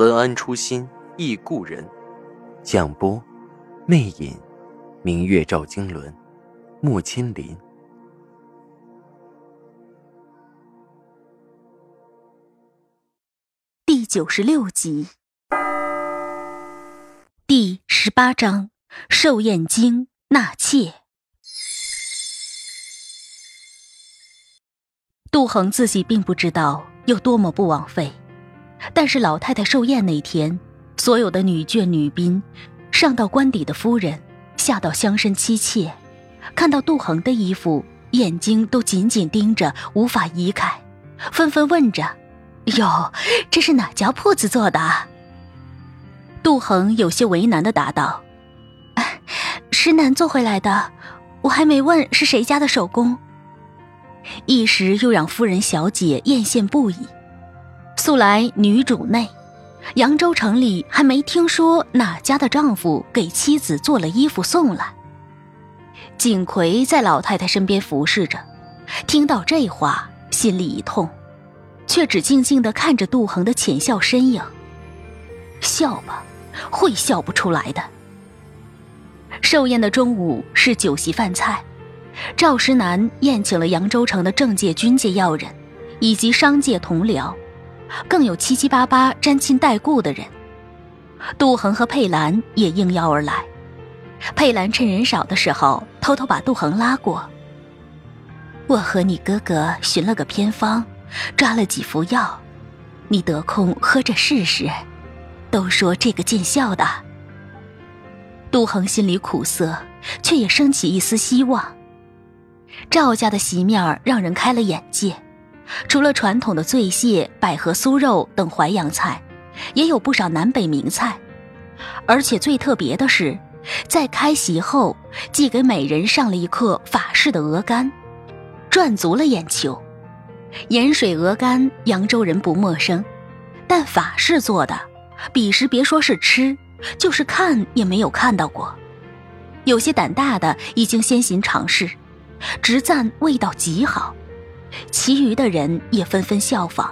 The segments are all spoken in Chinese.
文安初心忆故人，蒋波，魅影，明月照经纶，木千林。第九十六集，第十八章，寿宴经纳妾。杜恒自己并不知道有多么不枉费。但是老太太寿宴那天，所有的女眷女宾，上到官邸的夫人，下到乡绅妻妾，看到杜恒的衣服，眼睛都紧紧盯着，无法移开，纷纷问着：“哟，这是哪家铺子做的？”杜恒有些为难的答道：“石南做回来的，我还没问是谁家的手工。”一时又让夫人小姐艳羡不已。素来女主内，扬州城里还没听说哪家的丈夫给妻子做了衣服送来。景葵在老太太身边服侍着，听到这话，心里一痛，却只静静地看着杜恒的浅笑身影。笑吧，会笑不出来的。寿宴的中午是酒席饭菜，赵石南宴请了扬州城的政界、军界要人，以及商界同僚。更有七七八八沾亲带故的人，杜恒和佩兰也应邀而来。佩兰趁人少的时候，偷偷把杜恒拉过。我和你哥哥寻了个偏方，抓了几副药，你得空喝着试试。都说这个见效的。杜恒心里苦涩，却也升起一丝希望。赵家的席面让人开了眼界。除了传统的醉蟹、百合酥肉等淮扬菜，也有不少南北名菜。而且最特别的是，在开席后，既给每人上了一客法式的鹅肝，赚足了眼球。盐水鹅肝，扬州人不陌生，但法式做的，彼时别说是吃，就是看也没有看到过。有些胆大的已经先行尝试，直赞味道极好。其余的人也纷纷效仿，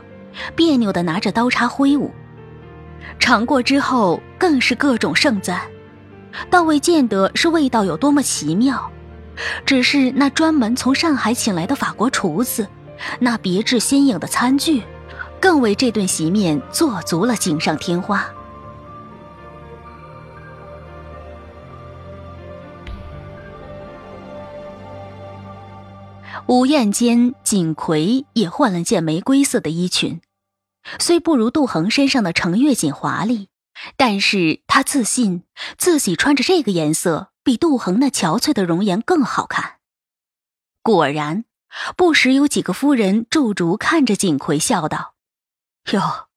别扭的拿着刀叉挥舞。尝过之后，更是各种盛赞，倒未见得是味道有多么奇妙，只是那专门从上海请来的法国厨子，那别致新颖的餐具，更为这顿席面做足了锦上添花。午宴间，锦葵也换了件玫瑰色的衣裙，虽不如杜恒身上的程月锦华丽，但是她自信自己穿着这个颜色比杜恒那憔悴的容颜更好看。果然，不时有几个夫人驻足看着锦葵，笑道：“哟，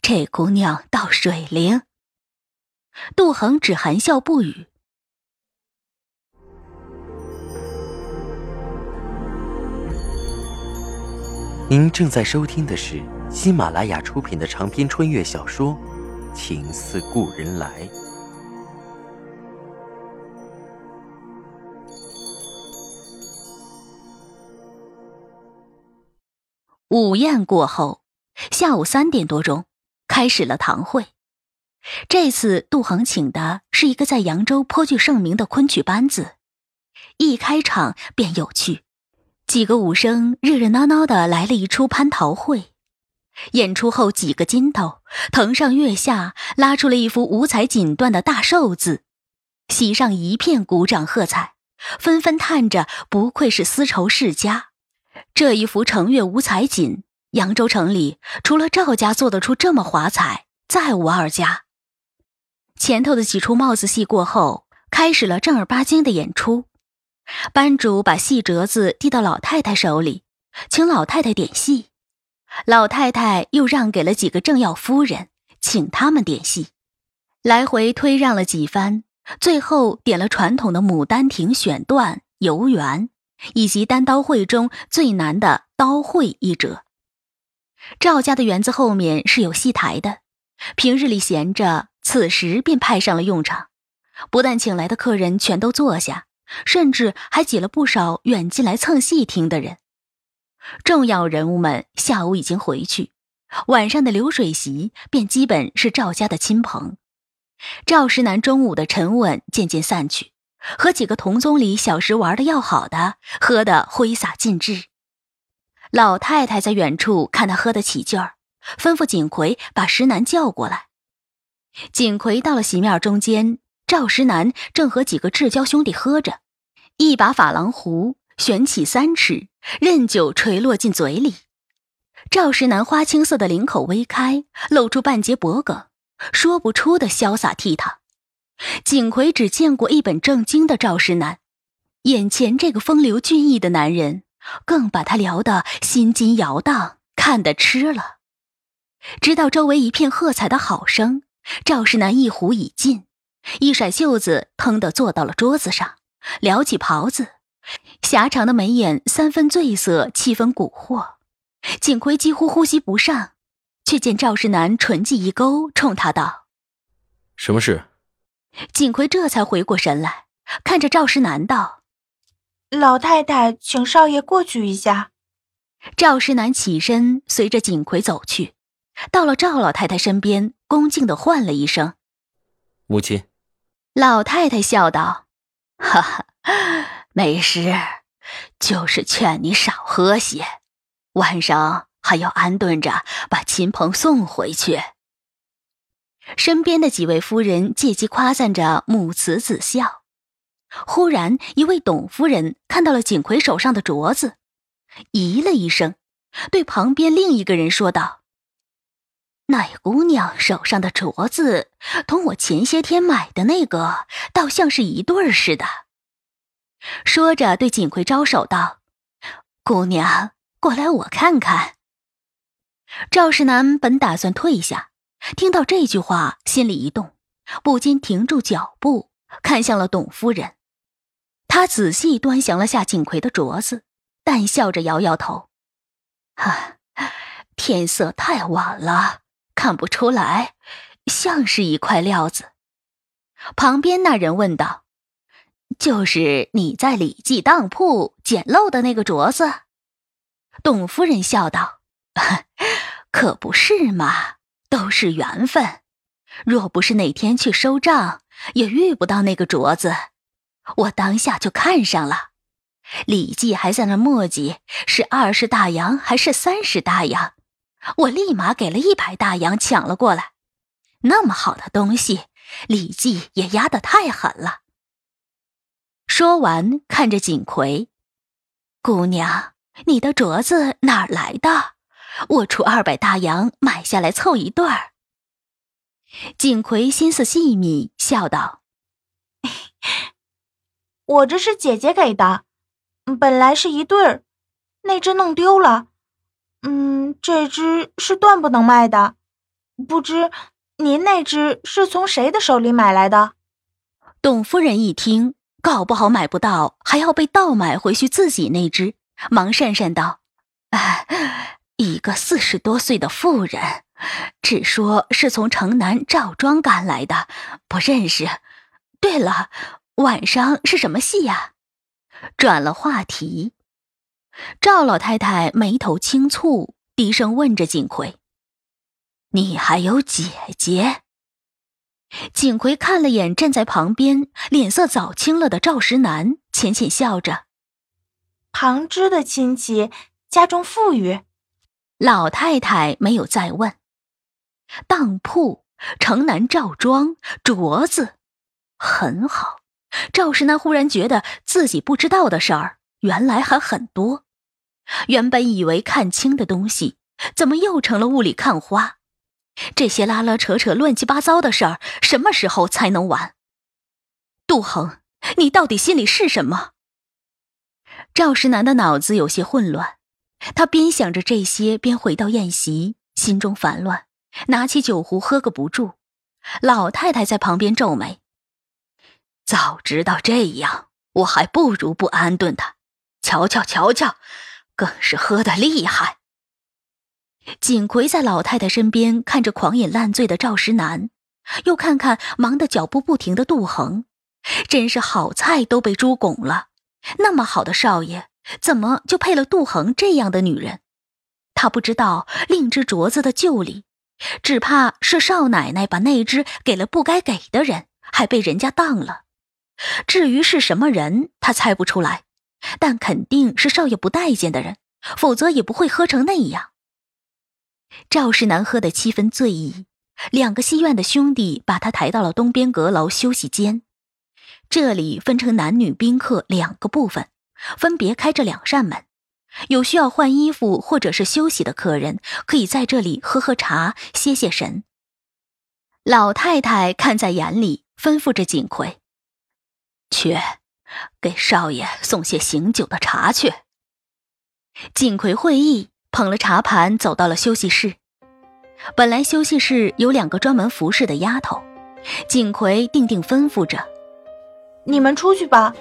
这姑娘倒水灵。”杜恒只含笑不语。您正在收听的是喜马拉雅出品的长篇穿越小说《情似故人来》。午宴过后，下午三点多钟开始了堂会。这次杜恒请的是一个在扬州颇具盛名的昆曲班子，一开场便有趣。几个武生热热闹闹的来了一出蟠桃会，演出后几个筋斗，藤上月下，拉出了一幅五彩锦缎的大寿字，席上一片鼓掌喝彩，纷纷叹着不愧是丝绸世家，这一幅程月五彩锦，扬州城里除了赵家做得出这么华彩，再无二家。前头的几出帽子戏过后，开始了正儿八经的演出。班主把戏折子递到老太太手里，请老太太点戏。老太太又让给了几个正要夫人，请他们点戏，来回推让了几番，最后点了传统的《牡丹亭》选段、游园，以及单刀会中最难的刀会一折。赵家的园子后面是有戏台的，平日里闲着，此时便派上了用场。不但请来的客人全都坐下，甚至还挤了不少远近来蹭戏听的人。重要人物们下午已经回去，晚上的流水席便基本是赵家的亲朋。赵石南中午的沉稳渐渐散去，和几个同宗里小时玩的要好的喝的挥洒尽致。老太太在远处看他喝得起劲儿，吩咐锦葵把石南叫过来。锦葵到了席面中间，赵石南正和几个至交兄弟喝着，一把珐琅壶悬起三尺，任酒垂落进嘴里。赵石南花青色的领口微开，露出半截脖梗，说不出的潇洒倜傥。锦葵只见过一本正经的赵石南，眼前这个风流俊逸的男人。更把他聊得心惊摇荡，看得痴了。直到周围一片喝彩的好声，赵世南一壶已尽，一甩袖子，腾地坐到了桌子上，撩起袍子，狭长的眉眼三分醉色，七分蛊惑。锦葵几乎呼吸不上，却见赵世南唇际一勾，冲他道：“什么事？”锦葵这才回过神来，看着赵世南道。老太太，请少爷过去一下。赵世南起身，随着锦葵走去，到了赵老太太身边，恭敬的唤了一声：“母亲。”老太太笑道：“哈哈，没事，就是劝你少喝些，晚上还要安顿着把亲朋送回去。”身边的几位夫人借机夸赞着母慈子孝。忽然，一位董夫人看到了锦葵手上的镯子，咦了一声，对旁边另一个人说道：“那姑娘手上的镯子，同我前些天买的那个，倒像是一对儿似的。”说着，对锦葵招手道：“姑娘，过来，我看看。”赵世南本打算退下，听到这句话，心里一动，不禁停住脚步，看向了董夫人。他仔细端详了下锦葵的镯子，淡笑着摇摇头：“啊，天色太晚了，看不出来，像是一块料子。”旁边那人问道：“就是你在李记当铺捡漏的那个镯子？”董夫人笑道：“ 可不是嘛，都是缘分。若不是哪天去收账，也遇不到那个镯子。”我当下就看上了，李记还在那磨叽是二十大洋还是三十大洋，我立马给了一百大洋抢了过来。那么好的东西，李记也压得太狠了。说完，看着锦葵，姑娘，你的镯子哪儿来的？我出二百大洋买下来凑一对儿。锦葵心思细密，笑道。我这是姐姐给的，本来是一对儿，那只弄丢了。嗯，这只是断不能卖的。不知您那只是从谁的手里买来的？董夫人一听，搞不好买不到，还要被倒买回去自己那只，忙讪讪道：“哎，一个四十多岁的妇人，只说是从城南赵庄赶来的，不认识。对了。”晚上是什么戏呀？转了话题，赵老太太眉头轻蹙，低声问着锦葵：“你还有姐姐？”锦葵看了眼站在旁边、脸色早青了的赵石南，浅浅笑着：“旁支的亲戚家中富裕。”老太太没有再问。当铺城南赵庄镯子，很好。赵石南忽然觉得自己不知道的事儿，原来还很多。原本以为看清的东西，怎么又成了雾里看花？这些拉拉扯扯、乱七八糟的事儿，什么时候才能完？杜恒，你到底心里是什么？赵石南的脑子有些混乱，他边想着这些，边回到宴席，心中烦乱，拿起酒壶喝个不住。老太太在旁边皱眉：“早知道这样，我还不如不安顿他。瞧瞧，瞧瞧，更是喝得厉害。”锦葵在老太太身边看着狂饮烂醉的赵石南，又看看忙得脚步不停的杜恒，真是好菜都被猪拱了。那么好的少爷，怎么就配了杜恒这样的女人？他不知道另只镯子的旧礼，只怕是少奶奶把那只给了不该给的人，还被人家当了。至于是什么人，他猜不出来，但肯定是少爷不待见的人，否则也不会喝成那样。赵世南喝得七分醉意，两个戏院的兄弟把他抬到了东边阁楼休息间。这里分成男女宾客两个部分，分别开着两扇门。有需要换衣服或者是休息的客人，可以在这里喝喝茶、歇歇神。老太太看在眼里，吩咐着锦葵：“去，给少爷送些醒酒的茶去。”锦葵会意。捧了茶盘，走到了休息室。本来休息室有两个专门服侍的丫头，锦葵定定吩咐着：“你们出去吧，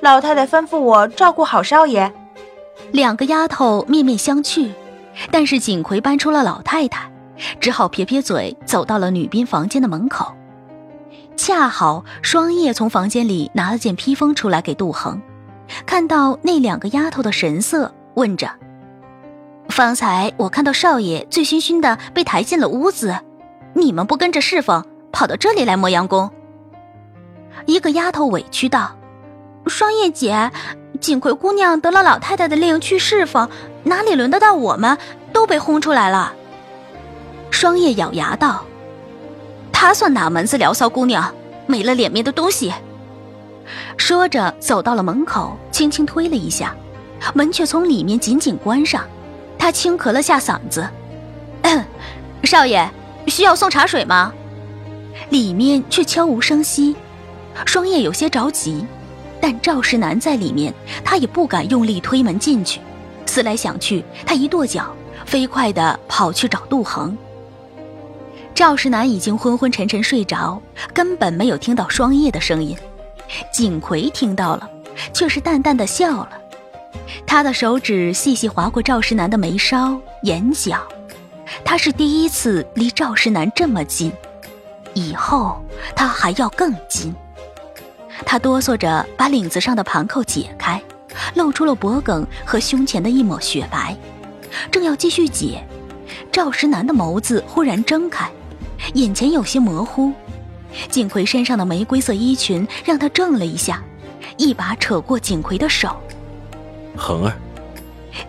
老太太吩咐我照顾好少爷。”两个丫头面面相觑，但是锦葵搬出了老太太，只好撇撇嘴，走到了女宾房间的门口。恰好双叶从房间里拿了件披风出来给杜恒，看到那两个丫头的神色，问着。方才我看到少爷醉醺醺的被抬进了屋子，你们不跟着侍奉，跑到这里来磨洋工。一个丫头委屈道：“双叶姐，锦葵姑娘得了老太太的令去侍奉，哪里轮得到我们？都被轰出来了。”双叶咬牙道：“她算哪门子聊骚姑娘？没了脸面的东西！”说着走到了门口，轻轻推了一下，门却从里面紧紧关上。他轻咳了下嗓子，少爷需要送茶水吗？里面却悄无声息。双叶有些着急，但赵世南在里面，他也不敢用力推门进去。思来想去，他一跺脚，飞快地跑去找杜恒。赵世南已经昏昏沉沉睡着，根本没有听到双叶的声音。锦葵听到了，却是淡淡的笑了。他的手指细细划过赵世南的眉梢、眼角，他是第一次离赵世南这么近，以后他还要更近。他哆嗦着把领子上的盘扣解开，露出了脖颈和胸前的一抹雪白，正要继续解，赵石南的眸子忽然睁开，眼前有些模糊。锦葵身上的玫瑰色衣裙让他怔了一下，一把扯过锦葵的手。恒儿，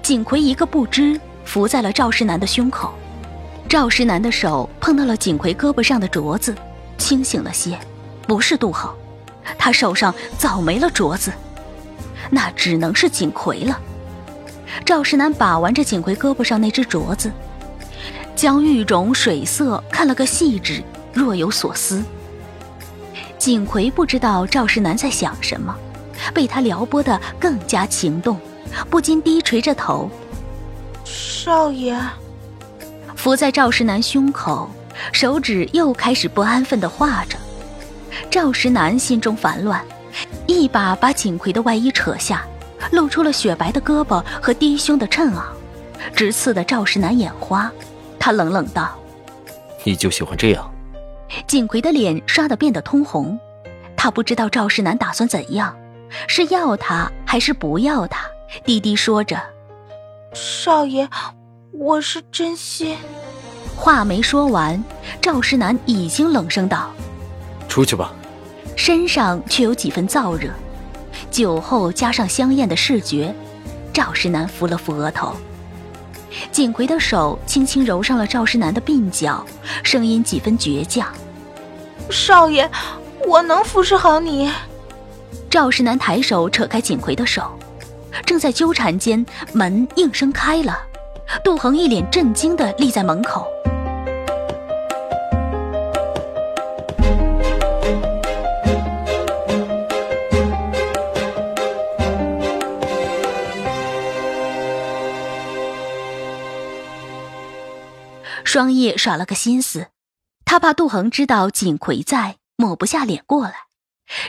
锦葵一个不知，伏在了赵世南的胸口。赵世南的手碰到了锦葵胳膊上的镯子，清醒了些，不是杜恒，他手上早没了镯子，那只能是锦葵了。赵世南把玩着锦葵胳膊上那只镯子，将玉种水色看了个细致，若有所思。锦葵不知道赵世南在想什么，被他撩拨得更加情动。不禁低垂着头，少爷伏在赵石南胸口，手指又开始不安分的画着。赵石南心中烦乱，一把把锦葵的外衣扯下，露出了雪白的胳膊和低胸的衬袄，直刺的赵石南眼花。他冷冷道：“你就喜欢这样？”锦葵的脸刷得变得通红，他不知道赵石南打算怎样，是要他还是不要他。低低说着：“少爷，我是真心。”话没说完，赵石南已经冷声道：“出去吧。”身上却有几分燥热，酒后加上香艳的视觉，赵石南扶了扶额头。锦葵的手轻轻揉上了赵石南的鬓角，声音几分倔强：“少爷，我能服侍好你。”赵石南抬手扯开锦葵的手。正在纠缠间，门应声开了，杜恒一脸震惊地立在门口。双叶耍了个心思，他怕杜恒知道锦葵在，抹不下脸过来，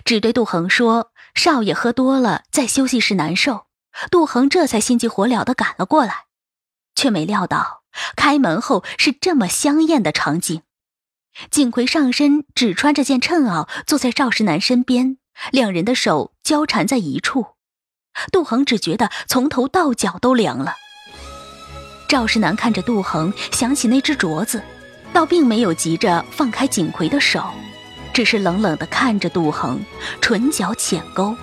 只对杜恒说：“少爷喝多了，在休息室难受。”杜恒这才心急火燎的赶了过来，却没料到开门后是这么香艳的场景。锦葵上身只穿着件衬袄，坐在赵世南身边，两人的手交缠在一处。杜恒只觉得从头到脚都凉了。赵世南看着杜恒，想起那只镯子，倒并没有急着放开锦葵的手，只是冷冷的看着杜恒，唇角浅勾。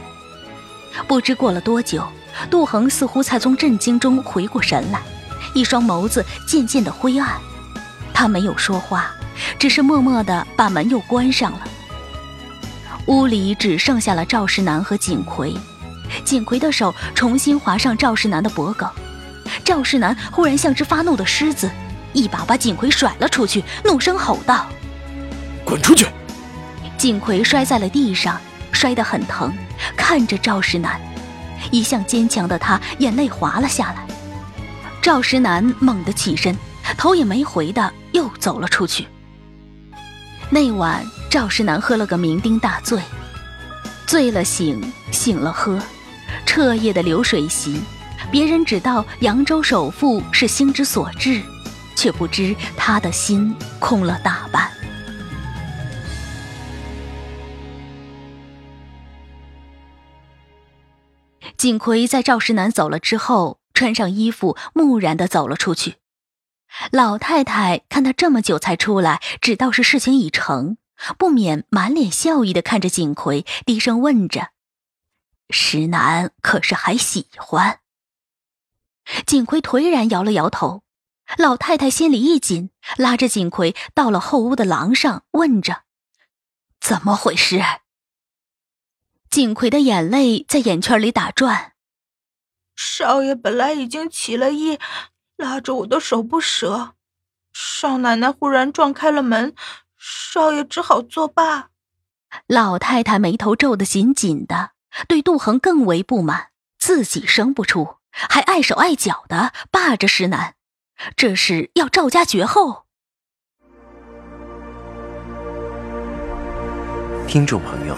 不知过了多久，杜恒似乎才从震惊中回过神来，一双眸子渐渐的灰暗，他没有说话。只是默默的把门又关上了。屋里只剩下了赵世南和锦葵，锦葵的手重新划上赵世南的脖颈，赵世南忽然像只发怒的狮子，一把把锦葵甩了出去，怒声吼道：“滚出去！”锦葵摔在了地上，摔得很疼，看着赵世南，一向坚强的他眼泪滑了下来。赵石南猛地起身，头也没回的又走了出去。那晚，赵石南喝了个酩酊大醉，醉了醒，醒了喝，彻夜的流水席。别人只道扬州首富是星之所至，却不知他的心空了大半。锦葵在赵石南走了之后，穿上衣服，木然的走了出去。老太太看他这么久才出来，只道是事情已成，不免满脸笑意的看着锦葵，低声问着：“石南可是还喜欢？”锦葵颓然摇了摇头。老太太心里一紧，拉着锦葵到了后屋的廊上，问着：“怎么回事？”锦葵的眼泪在眼圈里打转。少爷本来已经起了意。拉着我的手不舍，少奶奶忽然撞开了门，少爷只好作罢。老太太眉头皱得紧紧的，对杜恒更为不满，自己生不出，还碍手碍脚的霸着石楠，这是要赵家绝后。听众朋友，